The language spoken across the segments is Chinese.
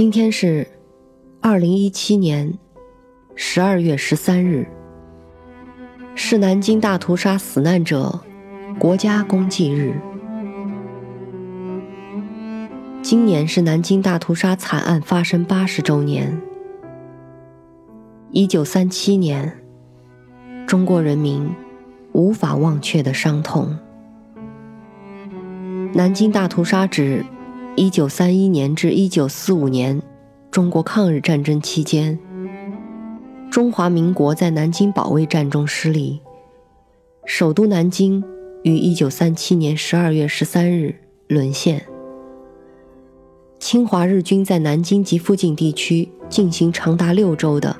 今天是二零一七年十二月十三日，是南京大屠杀死难者国家公祭日。今年是南京大屠杀惨案发生八十周年。一九三七年，中国人民无法忘却的伤痛。南京大屠杀指一九三一年至一九四五年中国抗日战争期间，中华民国在南京保卫战中失利，首都南京于一九三七年十二月十三日沦陷。侵华日军在南京及附近地区进行长达六周的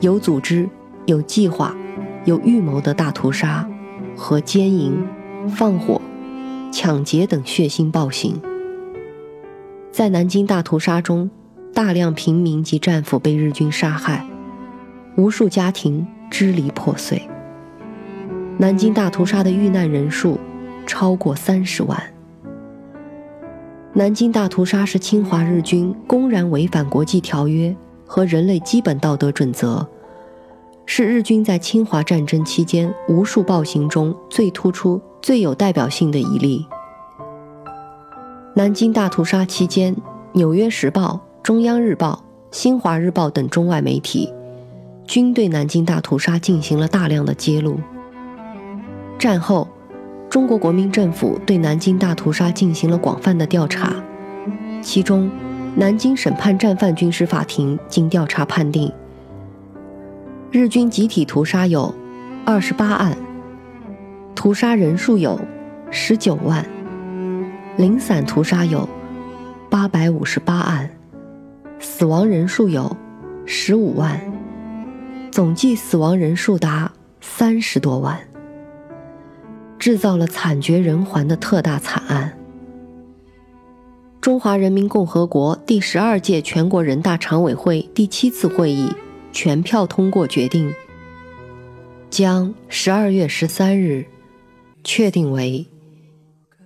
有组织、有计划、有预谋的大屠杀和奸淫、放火。抢劫等血腥暴行，在南京大屠杀中，大量平民及战俘被日军杀害，无数家庭支离破碎。南京大屠杀的遇难人数超过三十万。南京大屠杀是侵华日军公然违反国际条约和人类基本道德准则，是日军在侵华战争期间无数暴行中最突出。最有代表性的一例。南京大屠杀期间，《纽约时报》、中央日报、新华日报等中外媒体均对南京大屠杀进行了大量的揭露。战后，中国国民政府对南京大屠杀进行了广泛的调查，其中，南京审判战犯军事法庭经调查判定，日军集体屠杀有二十八案。屠杀人数有十九万，零散屠杀有八百五十八案，死亡人数有十五万，总计死亡人数达三十多万，制造了惨绝人寰的特大惨案。中华人民共和国第十二届全国人大常委会第七次会议全票通过决定，将十二月十三日。确定为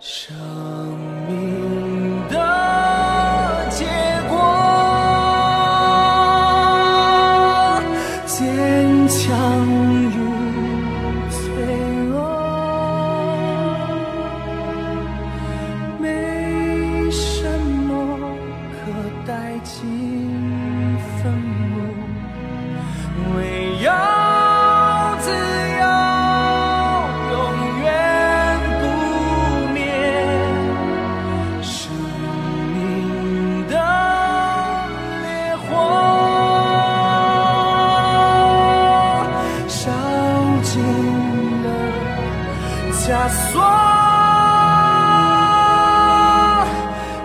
生。枷锁，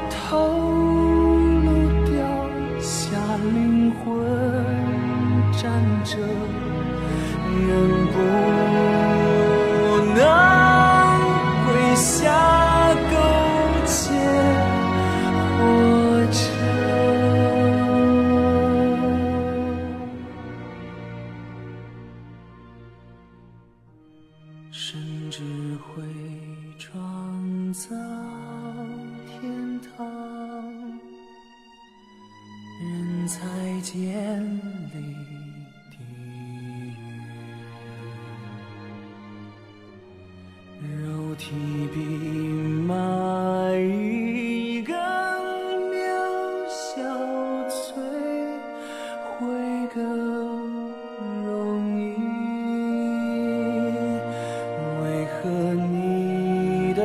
透露掉下灵魂，站着，能不人才建立地狱，肉体比蚂蚁更渺小，摧毁更容易。为何你的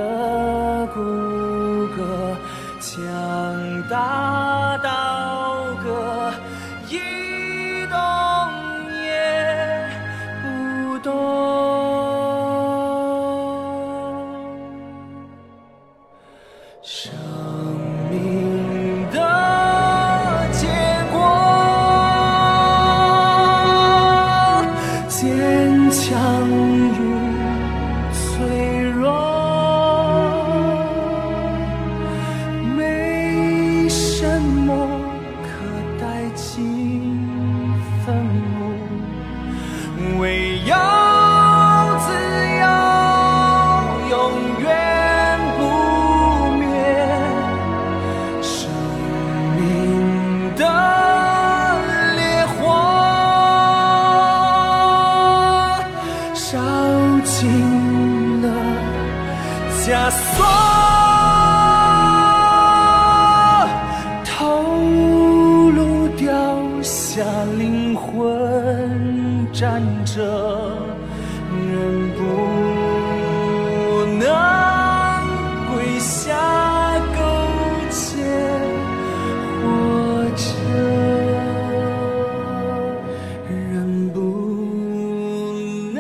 骨骼强大 Oh. 枷锁，头颅掉下灵魂，站着人不能跪下苟且活着，人不能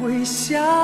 跪下。